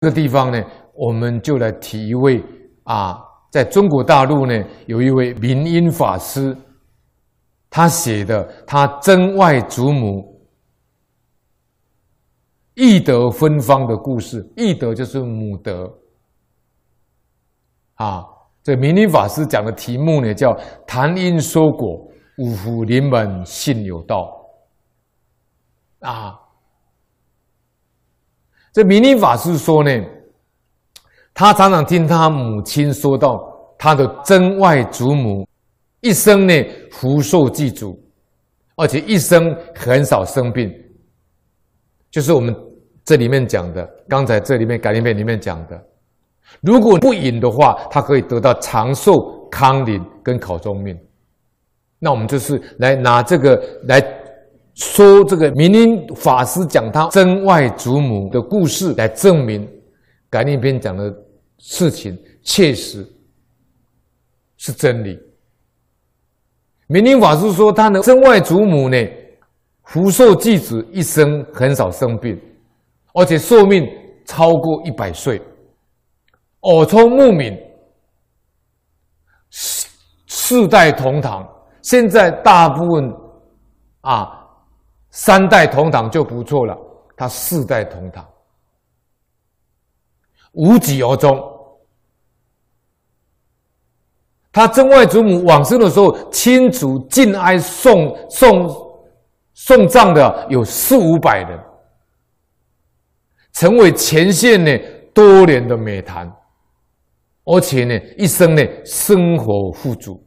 这个地方呢，我们就来提一位啊，在中国大陆呢，有一位明因法师，他写的他曾外祖母懿德芬芳的故事。懿德就是母德啊。这明因法师讲的题目呢，叫“谈因说果，五福临门信有道”啊。这明因法师说呢，他常常听他母亲说到，他的曾外祖母一生呢福寿具足，而且一生很少生病，就是我们这里面讲的，刚才这里面《改灵篇》里面讲的，如果不饮的话，他可以得到长寿、康宁跟考中命。那我们就是来拿这个来。说这个明因法师讲他曾外祖母的故事来证明，改灵篇讲的事情确实是真理。明因法师说他的曾外祖母呢，福寿具足，一生很少生病，而且寿命超过一百岁，耳聪目明，四四代同堂。现在大部分啊。三代同堂就不错了，他四代同堂，无疾而终。他曾外祖母往生的时候，亲族敬哀送送送葬的有四五百人，成为前线呢多年的美谈，而且呢一生呢生活富足，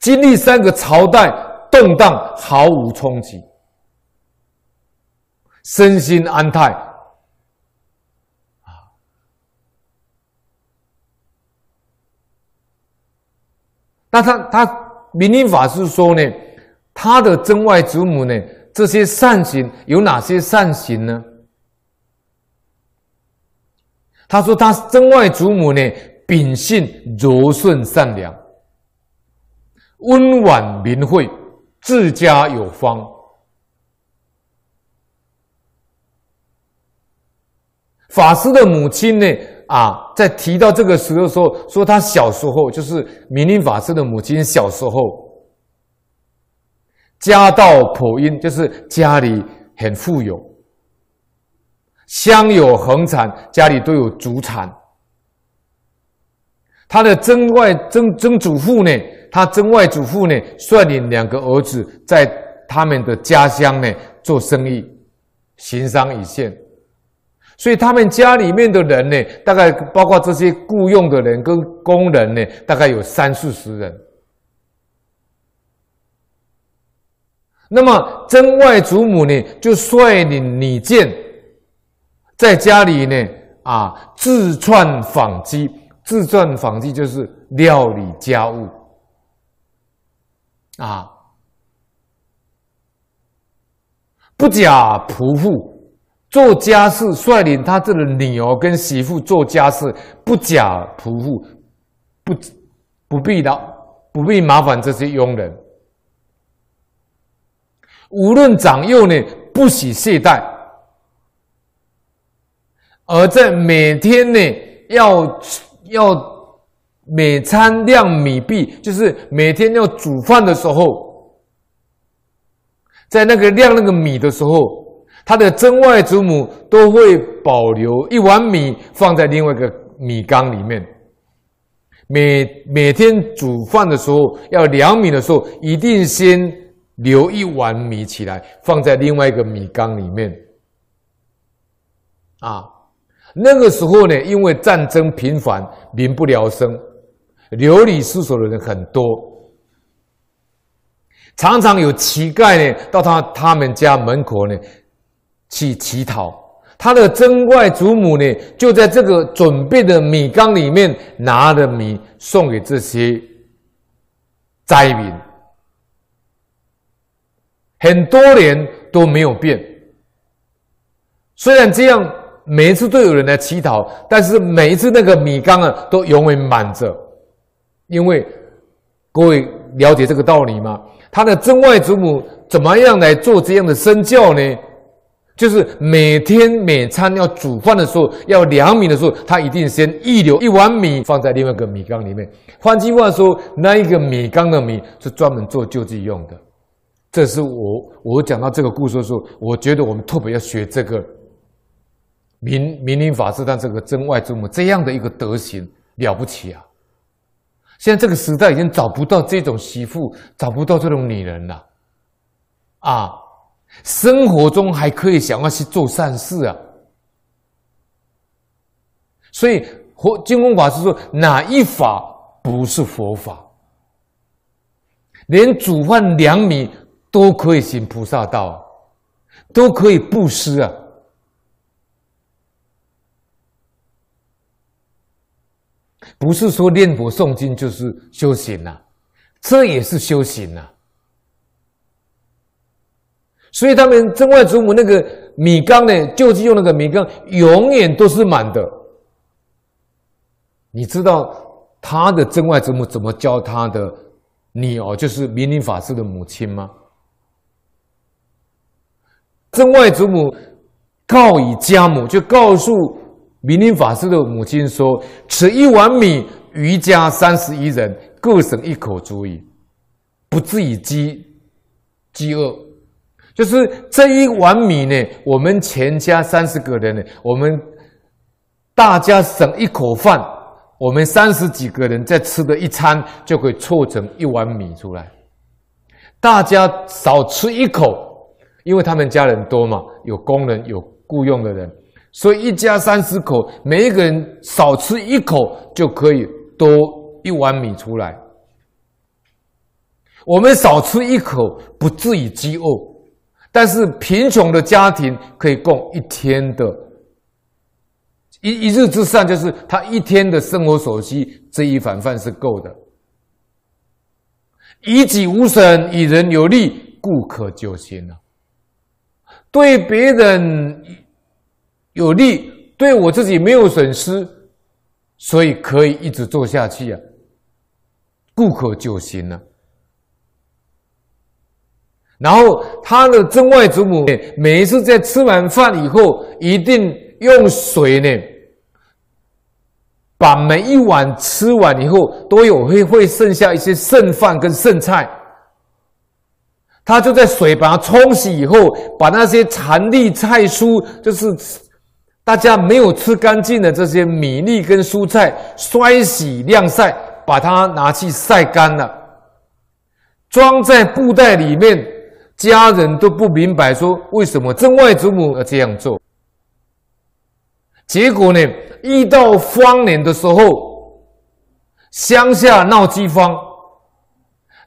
经历三个朝代动荡，毫无冲击。身心安泰啊！那他他明因法师说呢，他的曾外祖母呢，这些善行有哪些善行呢？他说他曾外祖母呢，秉性柔顺善良，温婉明慧，治家有方。法师的母亲呢？啊，在提到这个时候的时候，说他小时候就是明因法师的母亲小时候，家道颇殷，就是家里很富有，乡有恒产，家里都有祖产。他的曾外曾曾祖父呢，他曾外祖父呢，率领两个儿子在他们的家乡呢做生意，行商一线。所以他们家里面的人呢，大概包括这些雇佣的人跟工人呢，大概有三四十人。那么曾外祖母呢，就率领女眷在家里呢，啊，自创纺机，自创纺机就是料理家务，啊，不假仆妇。做家事，率领他这个女儿跟媳妇做家事，不假仆妇，不不必劳，不必麻烦这些佣人。无论长幼呢，不许懈怠，而在每天呢，要要每餐量米币，就是每天要煮饭的时候，在那个量那个米的时候。他的曾外祖母都会保留一碗米放在另外一个米缸里面，每每天煮饭的时候要量米的时候，一定先留一碗米起来放在另外一个米缸里面。啊，那个时候呢，因为战争频繁，民不聊生，流离失所的人很多，常常有乞丐呢到他他们家门口呢。去乞讨，他的曾外祖母呢，就在这个准备的米缸里面拿了米送给这些灾民，很多年都没有变。虽然这样，每一次都有人来乞讨，但是每一次那个米缸啊，都永远满着。因为各位了解这个道理吗？他的曾外祖母怎么样来做这样的身教呢？就是每天每餐要煮饭的时候，要量米的时候，他一定先预留一碗米放在另外一个米缸里面。换句话说，那一个米缸的米是专门做救济用的。这是我我讲到这个故事的时候，我觉得我们特别要学这个明明灵法师他这个真外祖母这样的一个德行了不起啊！现在这个时代已经找不到这种媳妇，找不到这种女人了啊！生活中还可以想要去做善事啊，所以佛金光法师说，哪一法不是佛法？连煮饭量米都可以行菩萨道，都可以布施啊！不是说念佛诵经就是修行呐，这也是修行呐。所以他们曾外祖母那个米缸呢，救济用那个米缸永远都是满的。你知道他的曾外祖母怎么教他的女儿，就是明灵法师的母亲吗？曾外祖母告以家母，就告诉明灵法师的母亲说：“此一碗米，余家三十一人各省一口足矣，不至于饥饥饿。”就是这一碗米呢，我们全家三十个人呢，我们大家省一口饭，我们三十几个人在吃的一餐就可以凑成一碗米出来。大家少吃一口，因为他们家人多嘛，有工人有雇佣的人，所以一家三十口，每一个人少吃一口就可以多一碗米出来。我们少吃一口，不至于饥饿。但是贫穷的家庭可以供一天的，一一日之上，就是他一天的生活所需，这一碗饭是够的。以己无损，以人有利，故可久行啊。对别人有利，对我自己没有损失，所以可以一直做下去啊。故可久行啊。然后他的曾外祖母每一次在吃完饭以后，一定用水呢，把每一碗吃完以后都有会会剩下一些剩饭跟剩菜，他就在水把它冲洗以后，把那些残粒菜蔬，就是大家没有吃干净的这些米粒跟蔬菜，摔洗晾晒，把它拿去晒干了，装在布袋里面。家人都不明白，说为什么真外祖母要这样做？结果呢，一到荒年的时候，乡下闹饥荒，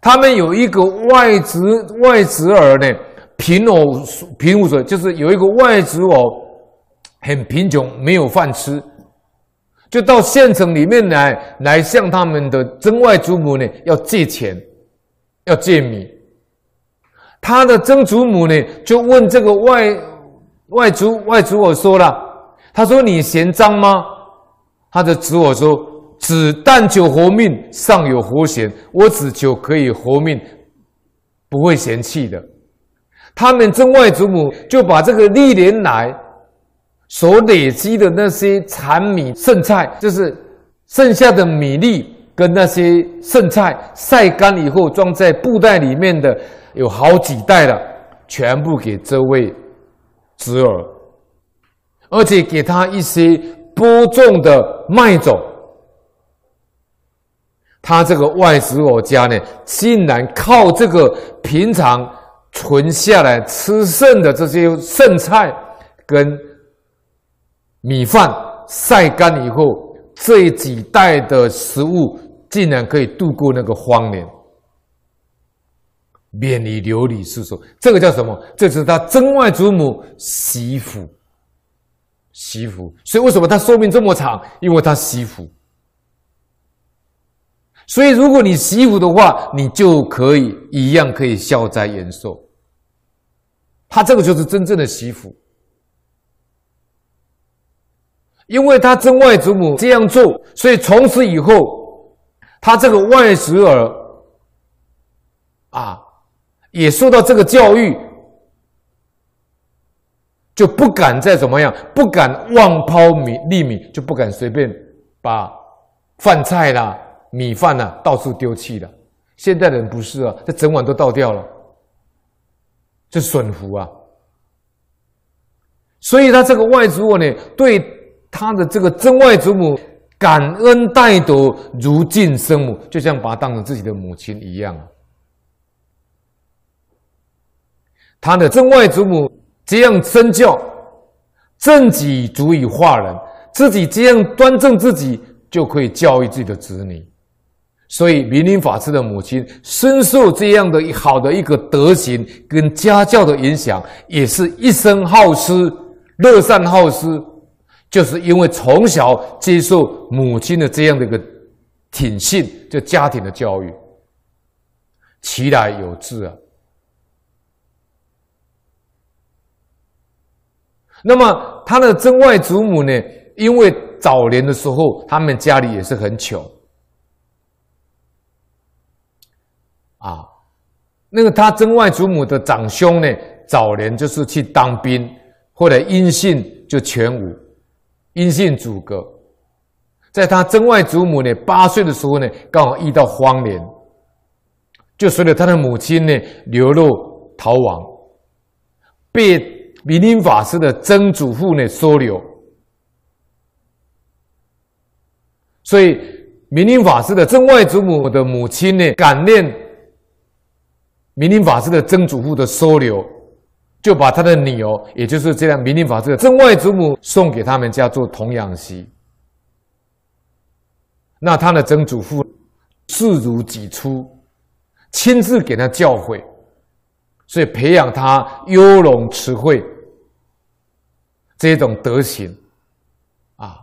他们有一个外侄外侄儿呢，贫偶贫无所，就是有一个外侄偶很贫穷，没有饭吃，就到县城里面来，来向他们的真外祖母呢要借钱，要借米。他的曾祖母呢，就问这个外外祖外祖我说了，他说你嫌脏吗？他的侄我说，只但求活命，尚有活嫌。我只求可以活命，不会嫌弃的。他们曾外祖母就把这个历年来所累积的那些残米剩菜，就是剩下的米粒跟那些剩菜晒干以后，装在布袋里面的。有好几袋了，全部给这位侄儿，而且给他一些播种的麦种。他这个外侄儿家呢，竟然靠这个平常存下来吃剩的这些剩菜跟米饭晒干以后，这几袋的食物竟然可以度过那个荒年。免你流离失所，这个叫什么？这是他曾外祖母惜福，惜福。所以为什么他寿命这么长？因为他惜福。所以如果你惜福的话，你就可以一样可以消灾延寿。他这个就是真正的惜福，因为他真外祖母这样做，所以从此以后，他这个外侄儿啊。也受到这个教育，就不敢再怎么样，不敢妄抛米粒米，就不敢随便把饭菜啦、米饭啦到处丢弃了。现代人不是啊，这整碗都倒掉了，这损福啊！所以他这个外祖母呢，对他的这个曾外祖母感恩戴德，如敬生母，就像把他当成自己的母亲一样。他的正外祖母这样身教，正己足以化人，自己这样端正自己，就可以教育自己的子女。所以，明灵法师的母亲深受这样的好的一个德行跟家教的影响，也是一生好施、乐善好施，就是因为从小接受母亲的这样的一个挺信，就家庭的教育，其来有自啊。那么，他的曾外祖母呢？因为早年的时候，他们家里也是很穷。啊，那个他曾外祖母的长兄呢，早年就是去当兵，后来音信就全无，因信阻隔。在他曾外祖母呢八岁的时候呢，刚好遇到荒年，就随着他的母亲呢流落逃亡，被明灵法师的曾祖父呢收留，所以明灵法师的曾外祖母的母亲呢感念。明灵法师的曾祖父的收留，就把他的女儿，也就是这样明令法师的曾外祖母送给他们家做童养媳。那他的曾祖父视如己出，亲自给他教诲，所以培养他优容慈惠这种德行啊。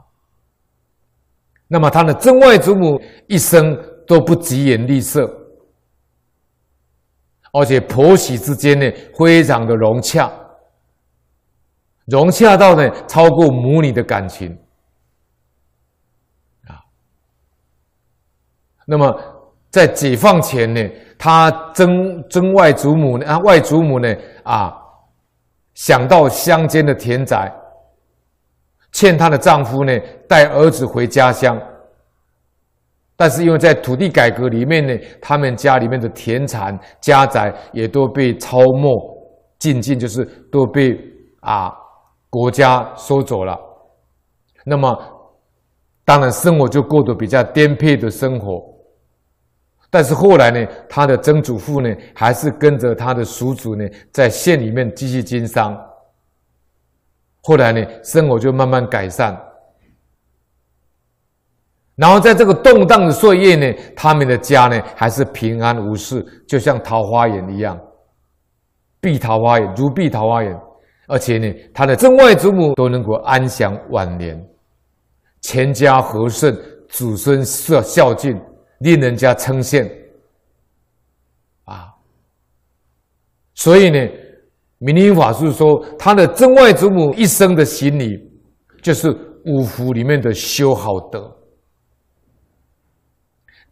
那么他的曾外祖母一生都不疾言厉色。而且婆媳之间呢，非常的融洽，融洽到呢超过母女的感情啊。那么在解放前呢，他曾曾外祖母呢，啊外祖母呢啊，想到乡间的田宅，劝她的丈夫呢带儿子回家乡。但是因为在土地改革里面呢，他们家里面的田产家宅也都被抄没尽尽，就是都被啊国家收走了。那么当然生活就过得比较颠沛的生活。但是后来呢，他的曾祖父呢，还是跟着他的叔祖呢，在县里面继续经商。后来呢，生活就慢慢改善。然后在这个动荡的岁月呢，他们的家呢还是平安无事，就像桃花源一样，碧桃花源如碧桃花源，而且呢，他的曾外祖母都能够安享晚年，全家和顺，子孙孝孝敬，令人家称羡。啊，所以呢，明灵法师说，他的曾外祖母一生的行礼，就是五福里面的修好德。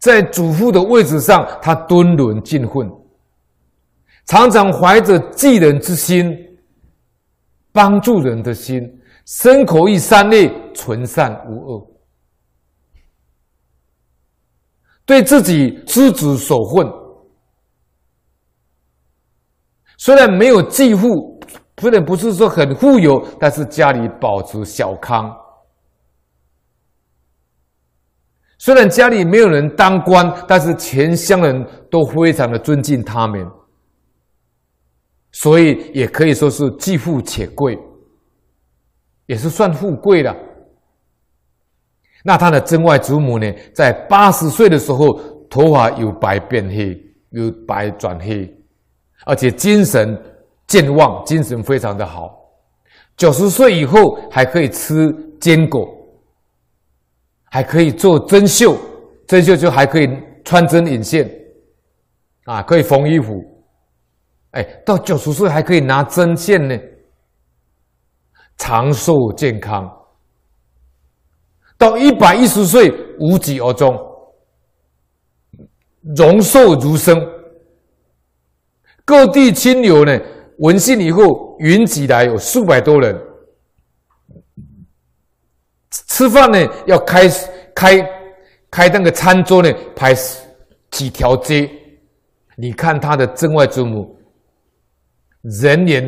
在祖父的位置上，他敦伦尽分，常常怀着济人之心、帮助人的心，身口意三类纯善无恶，对自己知止守分，虽然没有继父，虽然不是说很富有，但是家里保持小康。虽然家里没有人当官，但是全乡人都非常的尊敬他们，所以也可以说是既富且贵，也是算富贵了。那他的曾外祖母呢，在八十岁的时候，头发由白变黑，由白转黑，而且精神健旺，精神非常的好。九十岁以后还可以吃坚果。还可以做针绣，针绣就还可以穿针引线，啊，可以缝衣服，哎，到九十岁还可以拿针线呢，长寿健康，到一百一十岁无疾而终，荣寿如生，各地亲友呢闻讯以后，云集来有数百多人，吃饭呢要开开开那个餐桌呢，排几条街。你看他的真外祖母，人言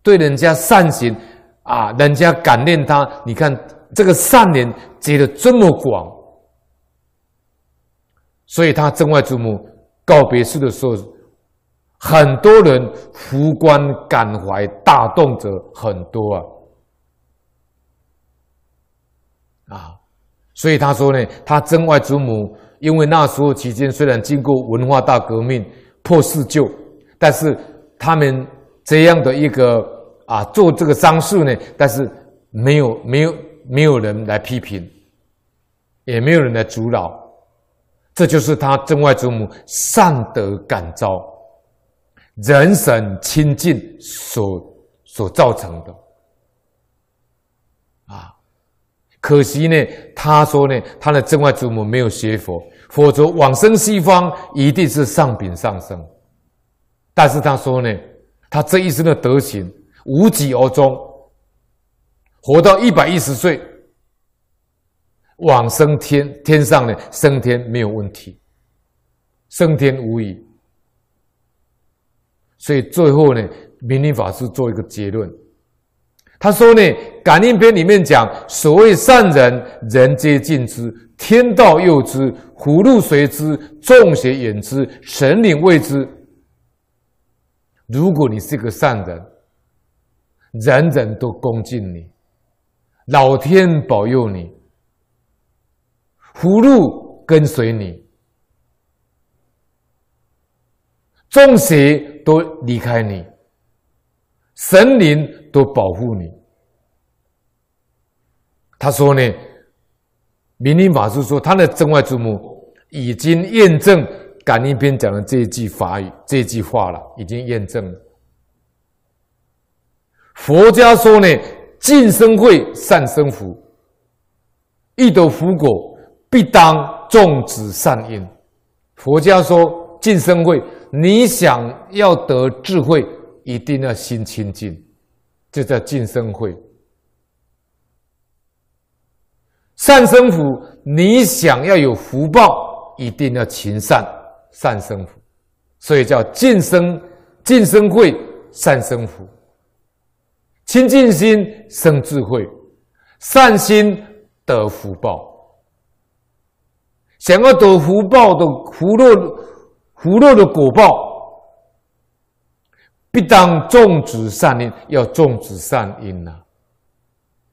对人家善行啊，人家感念他。你看这个善言结的这么广，所以他真外祖母告别式的时候。很多人福观感怀大动者很多啊，啊，所以他说呢，他曾外祖母因为那时候期间虽然经过文化大革命破四旧，但是他们这样的一个啊做这个丧事呢，但是没有没有没有人来批评，也没有人来阻挠，这就是他曾外祖母善德感召。人神清净所所造成的啊，可惜呢，他说呢，他的真外祖母没有学佛，否则往生西方一定是上品上生。但是他说呢，他这一生的德行无疾而终，活到一百一十岁，往生天天上呢，升天没有问题，升天无疑。所以最后呢，明理法师做一个结论，他说呢，《感应篇》里面讲，所谓善人，人皆敬之，天道佑之，福禄随之，众邪远之，神灵畏之。如果你是个善人，人人都恭敬你，老天保佑你，福禄跟随你。众邪都离开你，神灵都保护你。他说呢，明理法师说，他的真外祖母已经验证《感应篇》讲的这一句法语，这句话了，已经验证了。佛家说呢，尽生慧，善生福，欲得福果，必当种植善因。佛家说，尽生慧。你想要得智慧，一定要心清净，这叫净生慧。善生福，你想要有福报，一定要勤善，善生福，所以叫净生净生慧，善生福。清净心生智慧，善心得福报。想要得福报的福乐。福乐的果报，必当种植善因，要种植善因呐、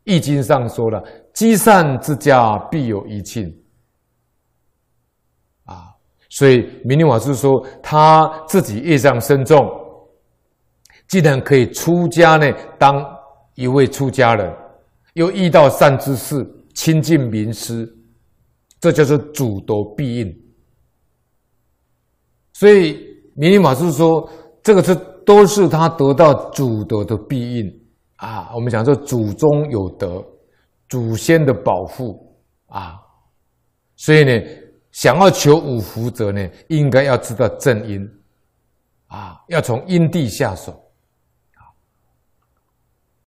易经上说了：“积善之家，必有余庆。”啊，所以明尼法师说，他自己业障深重，既然可以出家呢，当一位出家人，又遇到善知识，亲近名师，这就是主德必应。所以，明尼法师说，这个是都是他得到祖德的庇荫啊。我们讲说，祖宗有德，祖先的保护啊。所以呢，想要求五福者呢，应该要知道正因啊，要从因地下手。